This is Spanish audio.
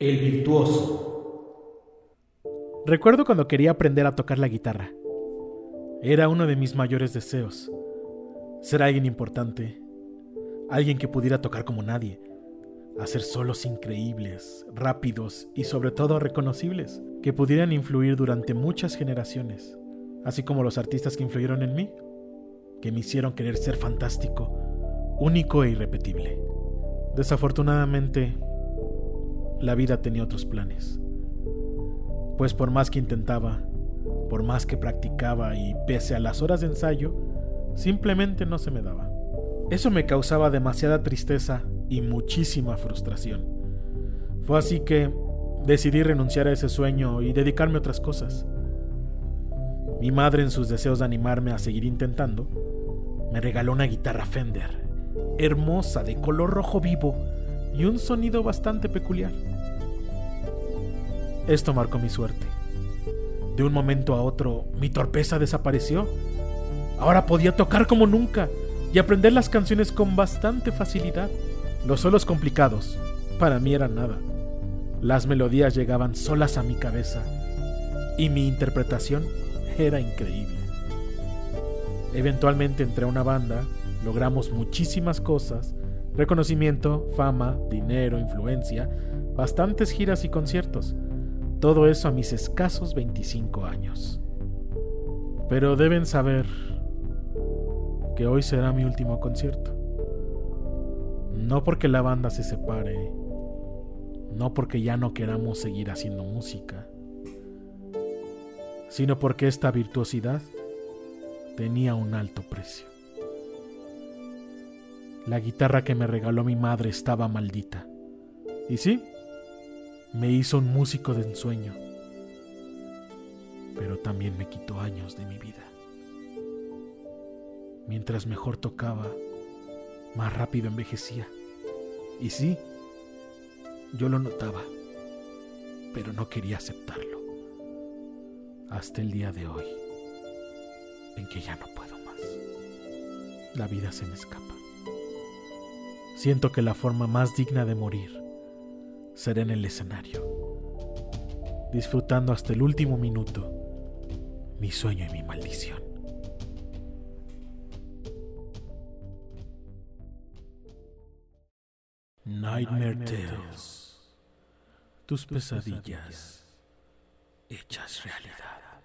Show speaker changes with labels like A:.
A: El virtuoso.
B: Recuerdo cuando quería aprender a tocar la guitarra. Era uno de mis mayores deseos. Ser alguien importante. Alguien que pudiera tocar como nadie. Hacer solos increíbles, rápidos y sobre todo reconocibles, que pudieran influir durante muchas generaciones. Así como los artistas que influyeron en mí, que me hicieron querer ser fantástico, único e irrepetible. Desafortunadamente, la vida tenía otros planes. Pues por más que intentaba, por más que practicaba y pese a las horas de ensayo, simplemente no se me daba. Eso me causaba demasiada tristeza y muchísima frustración. Fue así que decidí renunciar a ese sueño y dedicarme a otras cosas. Mi madre, en sus deseos de animarme a seguir intentando, me regaló una guitarra Fender, hermosa, de color rojo vivo y un sonido bastante peculiar. Esto marcó mi suerte. De un momento a otro, mi torpeza desapareció. Ahora podía tocar como nunca y aprender las canciones con bastante facilidad. Los solos complicados, para mí eran nada. Las melodías llegaban solas a mi cabeza y mi interpretación era increíble. Eventualmente entré a una banda, logramos muchísimas cosas, reconocimiento, fama, dinero, influencia, bastantes giras y conciertos. Todo eso a mis escasos 25 años. Pero deben saber que hoy será mi último concierto. No porque la banda se separe, no porque ya no queramos seguir haciendo música, sino porque esta virtuosidad tenía un alto precio. La guitarra que me regaló mi madre estaba maldita. Y sí, me hizo un músico de ensueño, pero también me quitó años de mi vida. Mientras mejor tocaba, más rápido envejecía. Y sí, yo lo notaba, pero no quería aceptarlo. Hasta el día de hoy, en que ya no puedo más. La vida se me escapa. Siento que la forma más digna de morir será en el escenario, disfrutando hasta el último minuto mi sueño y mi maldición. Nightmare Tales. Tus pesadillas hechas realidad.